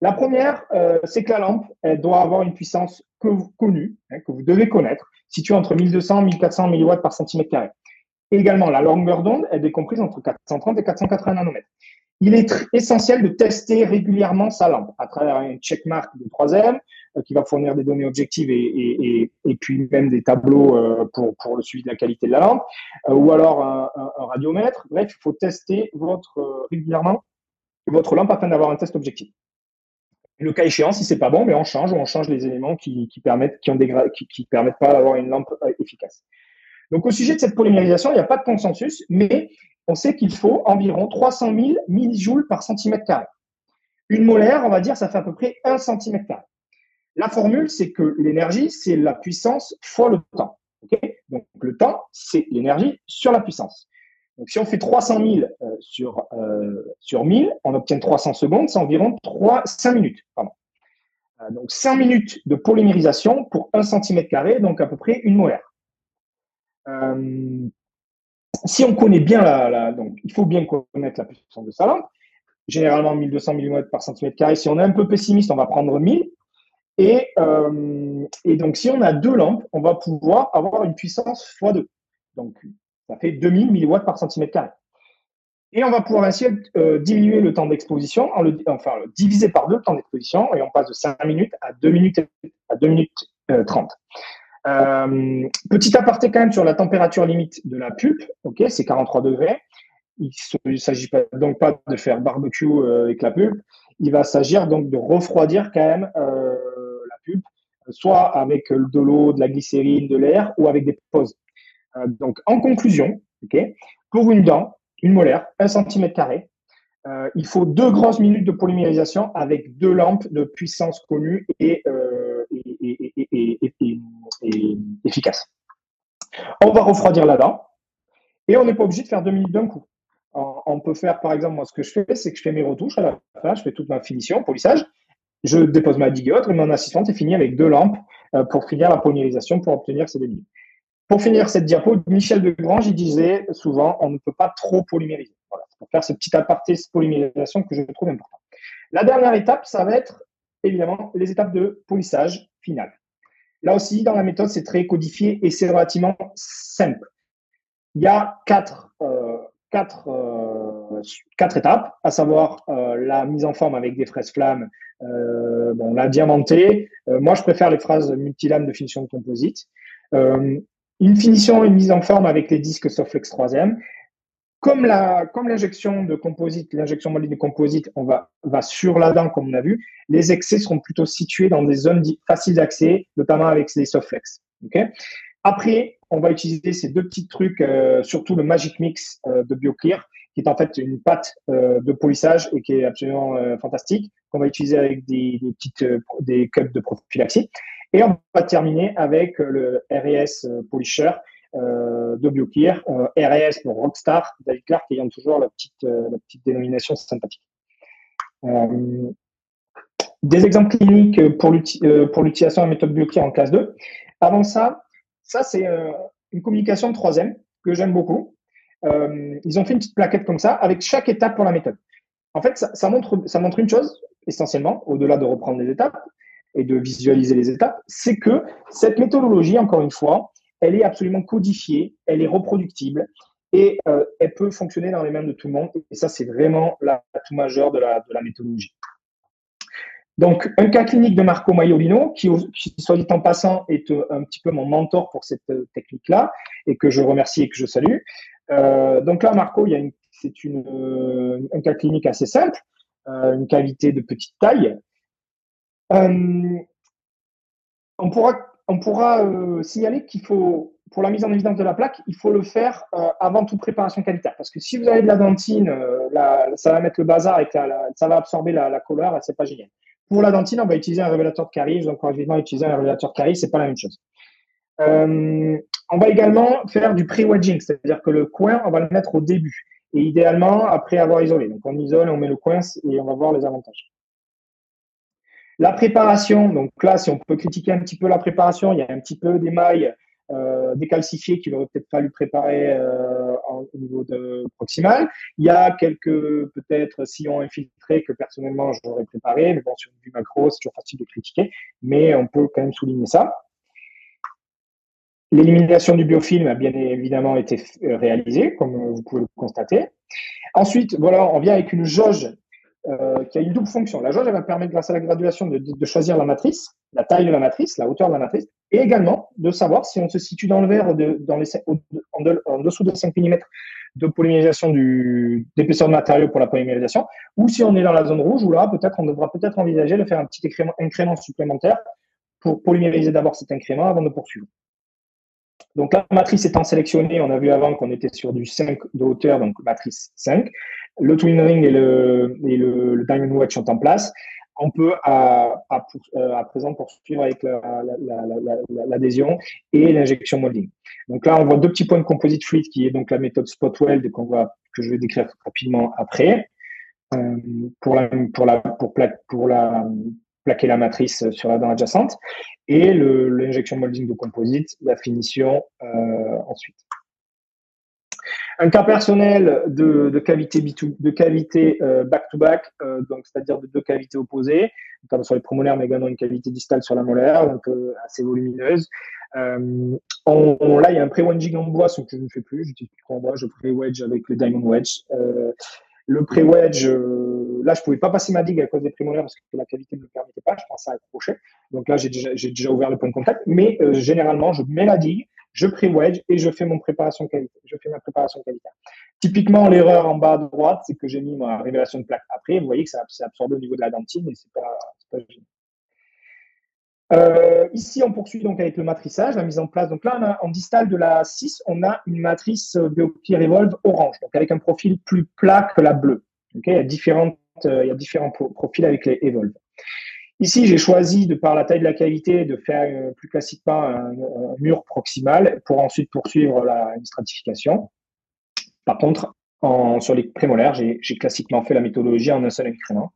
La première, euh, c'est que la lampe, elle doit avoir une puissance que vous connue, hein, que vous devez connaître, située entre 1200 et 1400 mW par centimètre carré. Également, la longueur d'onde, est comprise entre 430 et 480 nanomètres. Il est essentiel de tester régulièrement sa lampe à travers un checkmark de 3M, euh, qui va fournir des données objectives et, puis même des tableaux euh, pour, le suivi de la qualité de la lampe, euh, ou alors un, radiomètre. Bref, il faut tester votre, régulièrement votre lampe afin d'avoir un test objectif. Le cas échéant, si c'est pas bon, mais on change ou on change les éléments qui, permettent, qui, ont qui, permettent pas d'avoir une lampe efficace. Donc, au sujet de cette polymérisation, il n'y a pas de consensus, mais on sait qu'il faut environ 300 000 millijoules par centimètre carré. Une molaire, on va dire, ça fait à peu près 1 centimètre carré. La formule, c'est que l'énergie, c'est la puissance fois le temps. Donc, le temps, c'est l'énergie sur la puissance. Donc, si on fait 300 000 euh, sur, euh, sur 1000, on obtient 300 secondes, c'est environ 3, 5 minutes. Euh, donc, 5 minutes de polymérisation pour 1 cm, donc à peu près une molaire. si on connaît bien la, donc il faut bien connaître la puissance de sa lampe. Généralement 1200 mm par cm. Si on est un peu pessimiste, on va prendre 1000. Et, euh, et, donc, si on a deux lampes, on va pouvoir avoir une puissance x2. Donc, ça fait 2000 mW par centimètre carré. Et on va pouvoir ainsi euh, diminuer le temps d'exposition, enfin diviser par deux le temps d'exposition, et on passe de 5 minutes à 2 minutes, à 2 minutes 30. Euh, petit aparté quand même sur la température limite de la pulpe, c'est 43 degrés. Il ne s'agit donc pas de faire barbecue avec la pulpe. Il va s'agir donc de refroidir quand même soit avec de l'eau, de la glycérine, de l'air, ou avec des pauses. donc, en conclusion, pour une dent, une molaire, un centimètre carré, il faut deux grosses minutes de polymérisation avec deux lampes de puissance connue et, efficace. On va refroidir la dent et on n'est pas obligé de faire deux minutes d'un coup. On peut faire, par exemple, moi, ce que je fais, c'est que je fais mes retouches à la fin, je fais toute ma finition, polissage, je dépose ma digueote et mon assistante est finie avec deux lampes euh, pour finir la polymérisation pour obtenir ces minutes. Pour finir cette diapo, Michel Degrange, il disait souvent, on ne peut pas trop polymériser. Voilà, pour faire ce petit aparté polymérisation que je trouve important. La dernière étape, ça va être évidemment les étapes de polissage final. Là aussi, dans la méthode, c'est très codifié et c'est relativement simple. Il y a quatre, euh, quatre, euh, quatre étapes, à savoir euh, la mise en forme avec des fraises flammes, bon, la diamantée. moi, je préfère les phrases multilames de finition de composite. une finition une mise en forme avec les disques Soflex 3M. Comme la, comme l'injection de composite, l'injection moldée de composite, on va, va sur la dent, comme on a vu, les excès seront plutôt situés dans des zones faciles d'accès, notamment avec les Soflex. Okay après, on va utiliser ces deux petits trucs, euh, surtout le Magic Mix euh, de BioClear, qui est en fait une pâte euh, de polissage et qui est absolument fantastique, qu'on va utiliser avec des, petites des cups de prophylaxie. Et on va terminer avec le RS Polisher de BioClear, RS pour Rockstar, David Clark ayant toujours la petite, la petite dénomination sympathique. des exemples cliniques pour l'utilisation de la méthode BioClear en classe 2. Avant ça, ça, c'est euh, une communication de troisième que j'aime beaucoup. Euh, ils ont fait une petite plaquette comme ça avec chaque étape pour la méthode. En fait, ça, montre, une chose, essentiellement, au-delà de reprendre les étapes et de visualiser les étapes, c'est que cette méthodologie, encore une fois, elle est absolument codifiée, elle est reproductible et euh, elle peut fonctionner dans les mains de tout le monde. Et ça, c'est vraiment l'atout majeur de la méthodologie. Donc, un cas clinique de Marco Maiolino, qui, soit dit en passant, est euh, un petit peu mon mentor pour cette euh, technique-là, et que je remercie et que je salue. Euh, donc là, Marco, c'est un cas clinique assez simple, une cavité de petite taille. on pourra, on pourra signaler qu'il faut, pour la mise en évidence de la plaque, il faut le faire avant toute préparation cavitaire. Parce que si vous avez de la dentine, ça va mettre le bazar et ça va absorber la, la couleur, c'est pas génial. Pour la dentine, on va utiliser un révélateur de caries. Encourage vivement utiliser un révélateur de caries. C'est pas la même chose. Euh, on va également faire du pre-wedging, c'est-à-dire que le coin, on va le mettre au début et idéalement après avoir isolé. Donc on isole, on met le coin et on va voir les avantages. La préparation, donc là, si on peut critiquer un petit peu la préparation, il y a un petit peu d'émail euh, décalcifié qu'il aurait peut-être fallu préparer euh, au niveau de proximal. Il y a quelques peut-être sillons infiltrés que personnellement j'aurais préparé, mais bon, sur du macro, c'est toujours facile de critiquer, mais on peut quand même souligner ça. L'élimination du biofilm a bien évidemment été euh, réalisée, comme vous pouvez le constater. Ensuite, voilà, on vient avec une jauge euh, qui a une double fonction. La jauge, va permettre, grâce à la graduation, de, choisir la matrice, la taille de la matrice, la hauteur de la matrice, et également de savoir si on se situe dans le de, dans les, en, dessous de 5 mm de polymérisation d'épaisseur de matériau pour la polymérisation, ou si on est dans la zone rouge, où là, peut-être, on devra peut-être envisager de faire un petit incrément, supplémentaire pour polymériser d'abord cet incrément avant de poursuivre. Donc la matrice étant sélectionnée, on a vu avant qu'on était sur du 5 de hauteur, donc matrice 5 le twin ring et le, et le, diamond wedge sont en place, on peut à, euh, présent poursuivre avec l'adhésion et l'injection molding. Donc là, on voit deux petits points de composite fluid qui est donc la méthode spot weld qu'on va, que je vais décrire rapidement après. Euh, pour la, pour la, pour, pour la, plaquer la matrice sur la dent adjacente et l'injection molding de composite, la finition euh, ensuite. Un cas personnel de, de cavité, de cavité euh, back-to-back, euh, donc c'est-à-dire de deux cavités opposées, notamment sur les promolaires, mais également une cavité distale sur la molaire, donc euh, assez volumineuse. On, là, il y a un pré-wedging en bois, ce que je ne fais plus. J'utilise plus en bois, je pré-wedge avec le diamond wedge. Le pré-wedge, là, je pouvais pas passer ma digue à cause des prémolaires parce que la cavité ne me permettait pas. Je pensais à accrocher. Donc là, j'ai déjà, déjà, ouvert le point de contact. Mais généralement, je mets la digue je pré-wedge et je fais mon préparation qualité. Je fais ma préparation qualité. Typiquement, l'erreur en bas à droite, c'est que j'ai mis ma révélation de plaque après. Vous voyez que ça s'est absorbé au niveau de la dentine et c'est pas, pas génial. Euh, ici, on poursuit donc avec le matrissage, la mise en place. Donc là, en distal de la 6, on a une matrice BioClear Evolve orange, donc avec un profil plus plat que la bleue. il, y a différentes, il y a différents profils avec les Evolve. Ici, j'ai choisi, de par la taille de la cavité, de faire plus classiquement un, mur proximal pour ensuite poursuivre la stratification. Par contre, en, sur les prémolaires, j'ai classiquement fait la méthodologie en un seul incrément.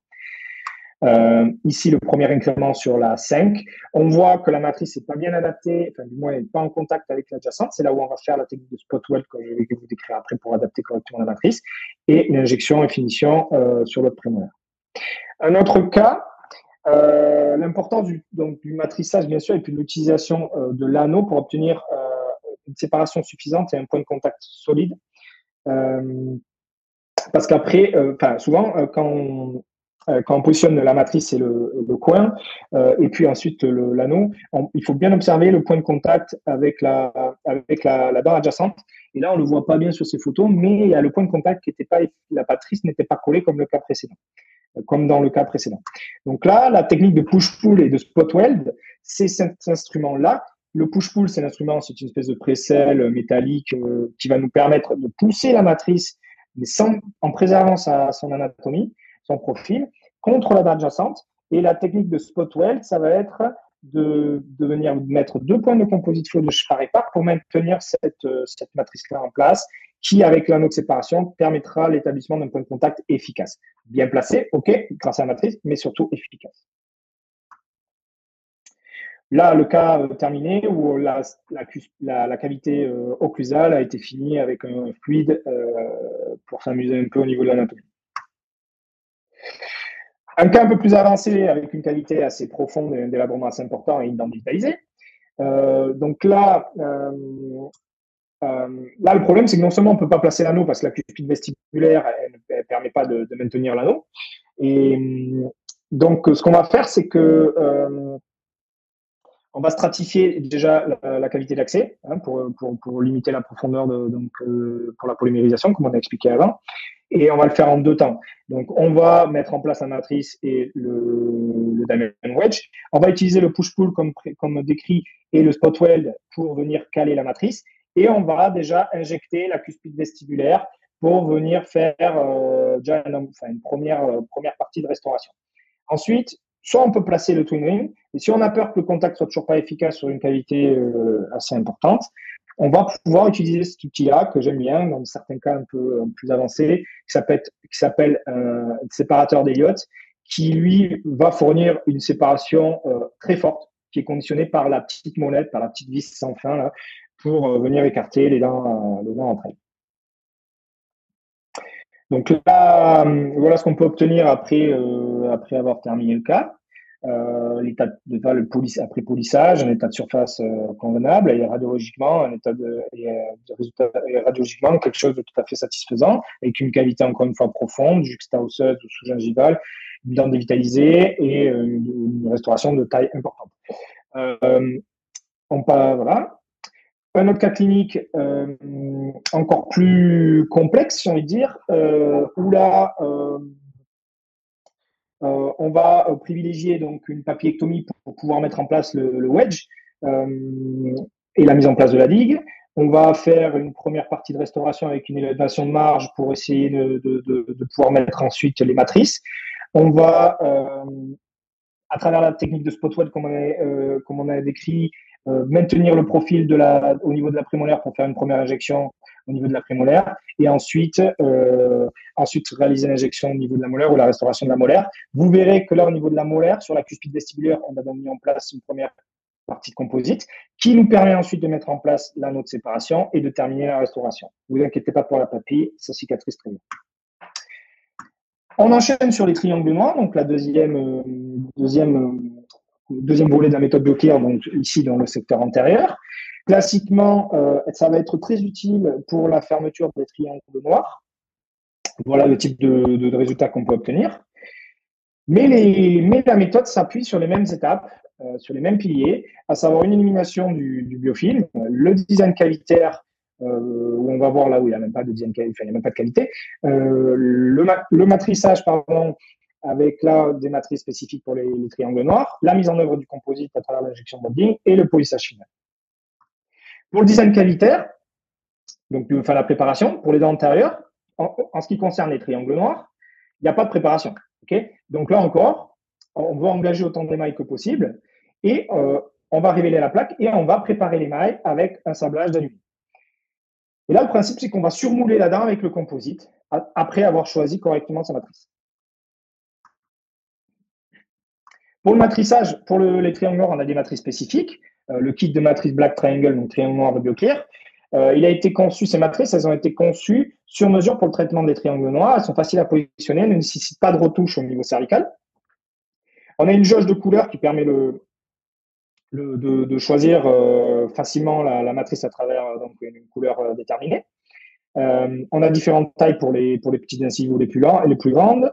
Euh, ici, le premier incrément sur la 5. On voit que la matrice n'est pas bien adaptée, du moins, elle n'est pas en contact avec l'adjacente. C'est là où on va faire la technique de spot weld que je vais vous décrire après pour adapter correctement la matrice. Et l'injection et finition euh, sur l'autre prémolaire. Un autre cas, euh, l'importance du, du matrissage, bien sûr, et puis l'utilisation de l'anneau pour obtenir une séparation suffisante et un point de contact solide. Parce qu'après, souvent, quand on, quand on positionne la matrice et le, coin, et puis ensuite l'anneau, il faut bien observer le point de contact avec la, avec la, barre adjacente. Et là, on ne le voit pas bien sur ces photos, mais il y a le point de contact qui n'était pas, la matrice n'était pas collée comme le cas précédent comme dans le cas précédent. Donc là, la technique de push-pull et de spot weld, c'est cet instrument-là. Le push-pull, c'est l'instrument, c'est une espèce de précelle métallique euh, qui va nous permettre de pousser la matrice, mais sans, en préservant sa, son anatomie, son profil, contre la barre adjacente. Et la technique de spot weld, ça va être de, de venir mettre deux points de composite flow de par pour maintenir cette, euh, cette matrice-là en place qui, avec l'anneau de séparation, permettra l'établissement d'un point de contact efficace. Bien placé, OK, grâce à la matrice, mais surtout efficace. Là, le cas euh, terminé où la, la, cavité euh, occlusale a été finie avec un fluide pour s'amuser un peu au niveau de l'anatomie. Un cas un peu plus avancé avec une cavité assez profonde et un délabrement assez important et identitalisé. Euh, donc là, euh, euh, là, le problème, c'est que non seulement on ne peut pas placer l'anneau parce que la cuspide vestibulaire, ne permet pas de, maintenir l'anneau. Et donc, ce qu'on va faire, c'est que euh, on va stratifier déjà la, cavité d'accès hein, pour, pour, limiter la profondeur de, donc, euh, pour la polymérisation, comme on a expliqué avant. Et on va le faire en deux temps. Donc, on va mettre en place la matrice et le, diamond wedge. On va utiliser le push-pull comme, comme décrit et le spot weld pour venir caler la matrice et on va déjà injecter la cuspide vestibulaire pour venir faire euh, déjà une première, euh, première partie de restauration. Ensuite, soit on peut placer le twin ring, et si on a peur que le contact soit toujours pas efficace sur une cavité euh, assez importante, on va pouvoir utiliser cet outil-là que j'aime bien, dans certains cas un peu plus avancés, qui s'appelle, un séparateur d'Elliott, qui lui va fournir une séparation très forte, qui est conditionnée par la petite molette, par la petite vis sans fin, là, pour euh, venir écarter les dents, euh, les dents entre elles. Donc là, euh, voilà ce qu'on peut obtenir après, après avoir terminé le cas. l'état de le police, après polissage, un état de surface convenable et radiologiquement un état de, résultat, radiologiquement quelque chose de tout à fait satisfaisant avec une cavité encore une fois profonde, juxta-osseuse ou sous-gingivale, une dent dévitalisée et une, restauration de taille importante. on part, voilà. Un autre cas clinique euh, encore plus complexe, si on veut dire, euh, où là, euh, on va privilégier donc une papiectomie pour, pouvoir mettre en place le, wedge et la mise en place de la digue. On va faire une première partie de restauration avec une élévation de marge pour essayer de, pouvoir mettre ensuite les matrices. On va, à travers la technique de spot comme comme on a décrit, euh, maintenir le profil au niveau de la prémolaire pour faire une première injection au niveau de la prémolaire et ensuite, euh, ensuite réaliser l'injection au niveau de la molaire ou la restauration de la molaire. Vous verrez que là, au niveau de la molaire, sur la cuspide vestibulaire, on a donc mis en place une première partie de composite qui nous permet ensuite de mettre en place l'anneau de séparation et de terminer la restauration. Ne vous inquiétez pas pour la papille, ça cicatrise très bien. On enchaîne sur les triangles donc la deuxième, euh, deuxième deuxième volet de la méthode Blocker, donc ici dans le secteur antérieur. Classiquement, euh, ça va être très utile pour la fermeture des triangles noirs. Voilà le type de, de, résultat qu'on peut obtenir. Mais, la méthode s'appuie sur les mêmes étapes, euh, sur les mêmes piliers, à savoir une élimination du, biofilm, le design cavitaire, euh, où on va voir là où il n'y a même pas de design, enfin, il n'y a même pas de qualité, euh, le, le matrissage pardon, avec là des matrices spécifiques pour les, triangles noirs, la mise en œuvre du composite à travers l'injection molding et le polissage final. Pour le design cavitaire, donc enfin la préparation, pour les dents antérieures, en, ce qui concerne les triangles noirs, il n'y a pas de préparation. donc là encore, on va engager autant d'émail que possible et euh, on va révéler la plaque et on va préparer l'émail avec un sablage d'aluminium. Et là, le principe, c'est qu'on va surmouler la dent avec le composite après avoir choisi correctement sa matrice. Pour le matrissage, pour les triangles noirs, on a des matrices spécifiques. Euh, le kit de matrice Black Triangle, donc triangle noir de BioClear, euh, il a été conçu, ces matrices, elles ont été conçues sur mesure pour le traitement des triangles noirs. Elles sont faciles à positionner, ne nécessitent pas de retouche au niveau cervical. On a une jauge de couleur qui permet de, choisir euh, facilement la, matrice à travers donc, une couleur euh, on a différentes tailles pour les, pour les petites incisives ou les plus, les plus grandes.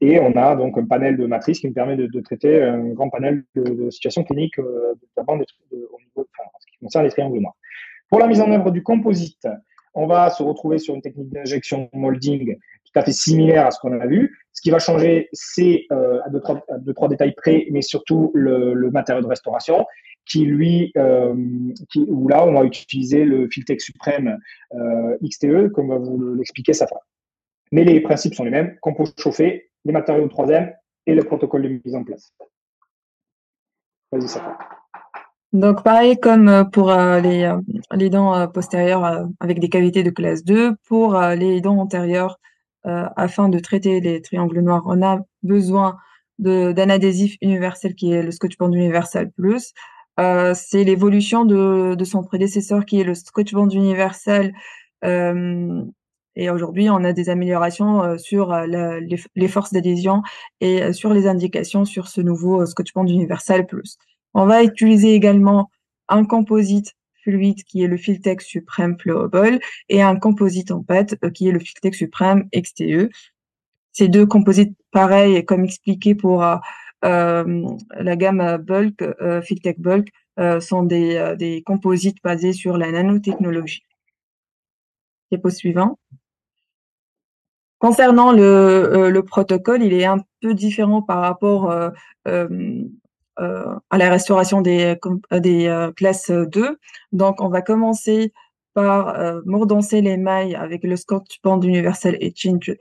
et on a donc un panel de matrices qui nous permet de, traiter un grand panel de, situations cliniques, notamment au niveau, en ce qui concerne les triangles noirs. Pour la mise en œuvre du composite, on va se retrouver sur une technique d'injection molding tout à fait similaire à ce qu'on a vu. Ce qui va changer, c'est euh, à, deux, trois, détails près, mais surtout le, matériau de restauration, qui lui, euh, où là, on va utiliser le Filtex Supreme euh, XTE, comme va vous l'expliquer Safa. Mais les principes sont les mêmes compost chauffé, les matériaux de troisième et le protocole de mise en place. Vas-y, Safa. Donc pareil comme euh, pour euh, les, les dents postérieures avec des cavités de classe 2, pour les dents antérieures, afin de traiter les triangles noirs, on a besoin d'un adhésif universel qui est le Scotch Bond Universal Plus. C'est l'évolution de, de, son prédécesseur qui est le Scotch Bond Universal. et aujourd'hui, on a des améliorations sur les, les, forces d'adhésion et sur les indications sur ce nouveau Scotch Bond Universal Plus. On va utiliser également un composite fluide qui est le Filtex Supreme Flowable et un composite en pâte euh, qui est le Filtex Supreme XTE. Ces deux composites, pareils, comme expliqué pour euh, euh, la gamme Bulk, euh, Filtech Bulk, sont des, composites basés sur la nanotechnologie. Diapo suivant. Concernant le, le, protocole, il est un peu différent par rapport euh, à la restauration des, euh, classes 2. Donc, on va commencer par euh, mordancer les mailles avec le Scotch Band Universal Exchange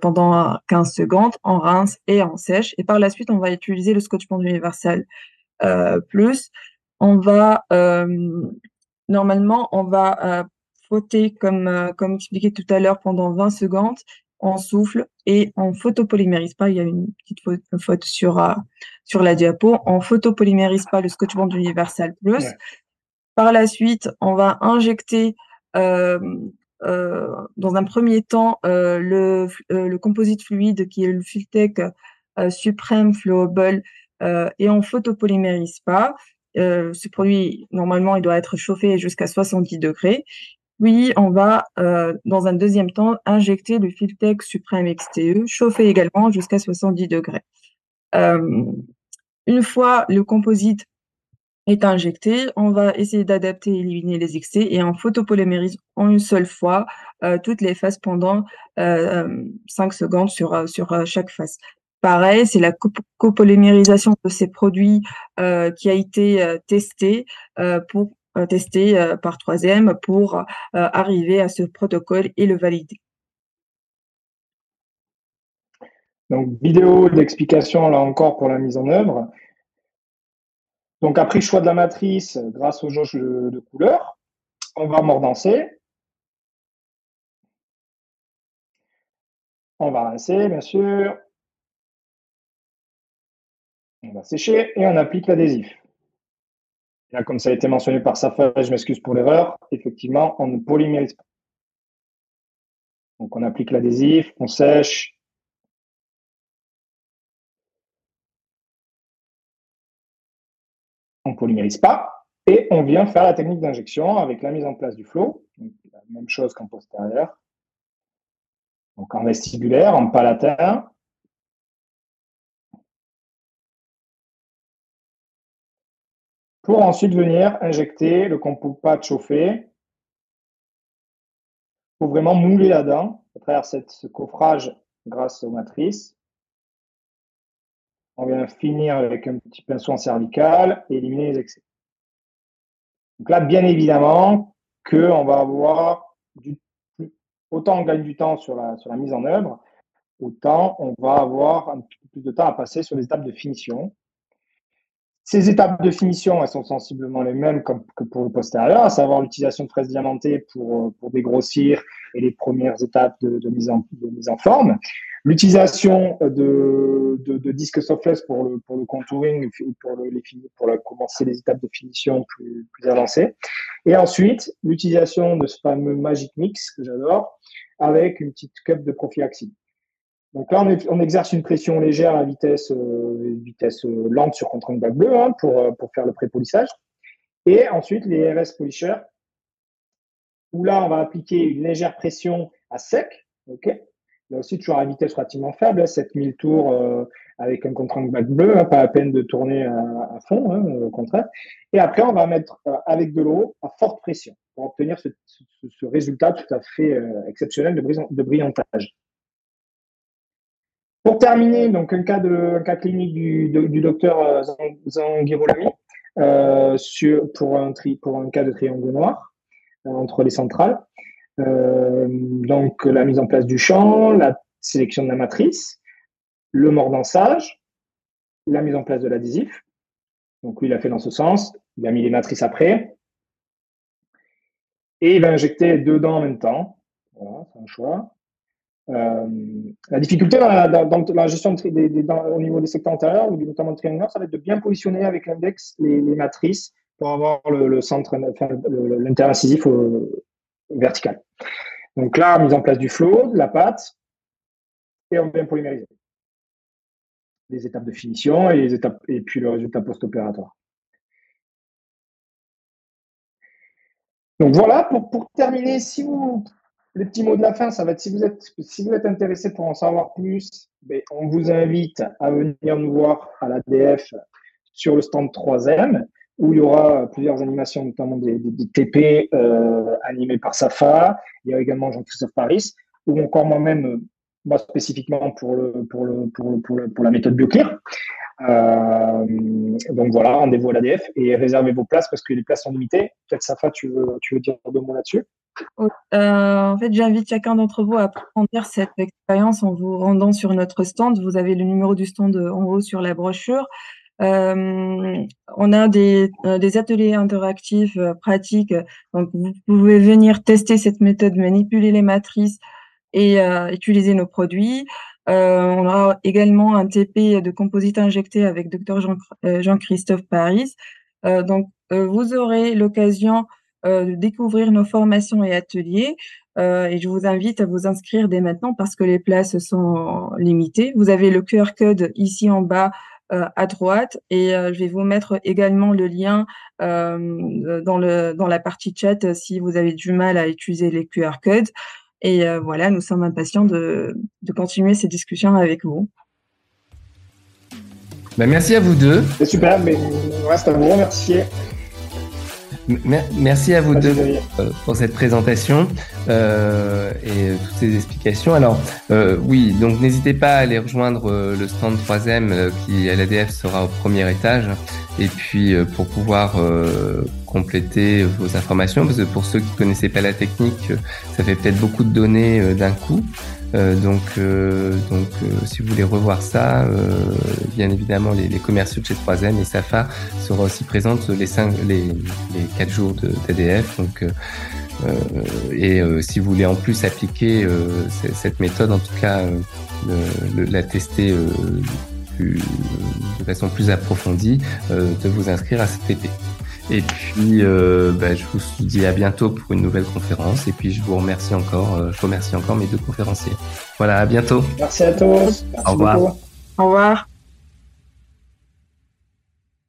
pendant 15 secondes, en rince et en sèche. Et par la suite, on va utiliser le Scotch Band Universal Plus. On va, normalement, on va frotter comme, comme expliqué tout à l'heure pendant 20 secondes on souffle et on photopolymérise pas. Il y a une petite faute sur, euh, sur la diapo. On photopolymérise pas le Scotch Bond Universal Plus. Par la suite, on va injecter euh, euh, dans un premier temps le, le composite fluide qui est le Filtech Supreme Flowable et on photopolymérise pas. ce produit, normalement, il doit être chauffé jusqu'à 70 degrés. Oui, on va, euh, dans un deuxième temps, injecter le Filtech Supreme XTE, chauffer également jusqu'à 70 degrés. Euh, une fois le composite est injecté, on va essayer d'adapter et éliminer les excès et on photopolymérise en une seule fois euh, toutes les faces pendant 5 secondes sur, chaque face. Pareil, c'est la copolymérisation de ces produits qui a été testée pour euh, testé euh, par troisième pour euh, arriver à ce protocole et le valider. Donc, vidéo d'explication là encore pour la mise en œuvre. Donc, après choix de la matrice, grâce aux jauges de, couleur, on va mordancer. On va rincer, bien sûr. On va sécher et on applique l'adhésif comme ça a été mentionné par Safa, je m'excuse pour l'erreur, effectivement, on ne polymérise pas. Donc on applique l'adhésif, on sèche. On polymérise pas. Et on vient faire la technique d'injection avec la mise en place du flot. la même chose qu'en postérieur. Donc en vestibulaire, en palatin. pour ensuite venir injecter le compost pâte chauffé pour vraiment mouler la dent à travers ce coffrage grâce aux matrices. On vient finir avec un petit pinceau en cervical et éliminer les excès. Donc là, bien évidemment, qu'on va avoir autant on gagne du temps sur la, sur la mise en œuvre, autant on va avoir un petit peu plus de temps à passer sur les étapes de finition. Ces étapes de finition, elles sont sensiblement les mêmes que pour le postérieur, à savoir l'utilisation de fraises diamantées pour, pour dégrossir et les premières étapes de, mise, en, de mise en forme. L'utilisation de, de, de, disques softless pour le, pour le contouring, pour, le, les, pour commencer les étapes de finition plus, plus avancées. Et ensuite, l'utilisation de ce fameux Magic Mix que j'adore, avec une petite cup de prophylaxie. Donc là, on, exerce une pression légère à vitesse, euh, vitesse lente sur contre bac bleu hein, pour, euh, pour faire le pré-polissage. Et ensuite, les RS Polisher, où là, on va appliquer une légère pression à sec. ok Là aussi, toujours à vitesse relativement faible, 7000 hein, tours euh, avec un contre bac bleu, hein, pas à peine de tourner à, fond, hein, au contraire. Et après, on va mettre euh, avec de l'eau à forte pression pour obtenir ce, résultat tout à fait euh, exceptionnel de brillantage. Pour terminer, donc un cas, de, cas clinique du, docteur euh, Zangirolami euh, pour, un cas de triangle noir euh, entre les centrales. Donc la mise en place du champ, la sélection de la matrice, le mordançage, la mise en place de l'adhésif. Donc lui, il a fait dans ce sens. Il a mis les matrices après. Et il va injecter deux dents en même temps. Voilà, c'est un choix. Euh, la difficulté dans la, gestion au niveau des secteurs antérieurs, notamment le triangle ça va être de bien positionner avec l'index les, matrices pour avoir le, centre, enfin, l'intérincisif vertical. Donc là, mise en place du flow, de la pâte, et on vient polymériser. Les étapes de finition et, les étapes, et puis le résultat post-opératoire. Donc voilà, pour, pour terminer, si vous le petit mot de la fin, ça va être si vous êtes, si vous êtes intéressé pour en savoir plus, ben, on vous invite à venir nous voir à l'ADF sur le stand 3M, où il y aura plusieurs animations, notamment des, TP euh, animés par Safa. Il y a également Jean-Christophe Paris, ou encore moi-même, moi spécifiquement pour, le, pour, le, pour, le, pour la méthode BioClear. Euh, donc voilà, rendez-vous à l'ADF et réservez vos places parce que les places sont limitées. Peut-être Safa, tu veux, tu veux dire deux mots là-dessus? Euh, en fait, j'invite chacun d'entre vous à approfondir cette expérience en vous rendant sur notre stand. Vous avez le numéro du stand en haut sur la brochure. Euh, on a des, euh, ateliers interactifs pratiques. Donc, vous pouvez venir tester cette méthode, manipuler les matrices et utiliser nos produits. on aura également un TP de composite injecté avec Dr Jean-Christophe Paris. donc, vous aurez l'occasion euh, de découvrir nos formations et ateliers. Euh, et je vous invite à vous inscrire dès maintenant parce que les places sont limitées. Vous avez le QR code ici en bas euh, à droite et je vais vous mettre également le lien dans, le, dans la partie chat si vous avez du mal à utiliser les QR codes. Et voilà, nous sommes impatients de, de continuer ces discussions avec vous. Ben, merci à vous deux. C'est super, mais il reste à vous remercier. Merci à vous deux euh, pour cette présentation euh, et toutes ces explications. Alors euh, oui, donc n'hésitez pas à aller rejoindre le stand 3M euh, qui à l'ADF sera au premier étage et puis pour pouvoir compléter vos informations parce que pour ceux qui connaissaient pas la technique, ça fait peut-être beaucoup de données d'un coup. Euh, donc, euh, donc euh, si vous voulez revoir ça, bien évidemment, les, les, commerciaux de chez 3M et Safa seront aussi présentes les, les, les 4 jours de TDF. Donc, et si vous voulez en plus appliquer cette méthode, en tout cas, le, la tester plus, de façon plus approfondie, de vous inscrire à ce TP. Et puis, euh, bah, je vous dis à bientôt pour une nouvelle conférence. Et puis, je vous remercie encore. Euh, je remercie encore mes deux conférenciers. Voilà, à bientôt. Merci à tous. Merci Au revoir. Beaucoup. Au revoir.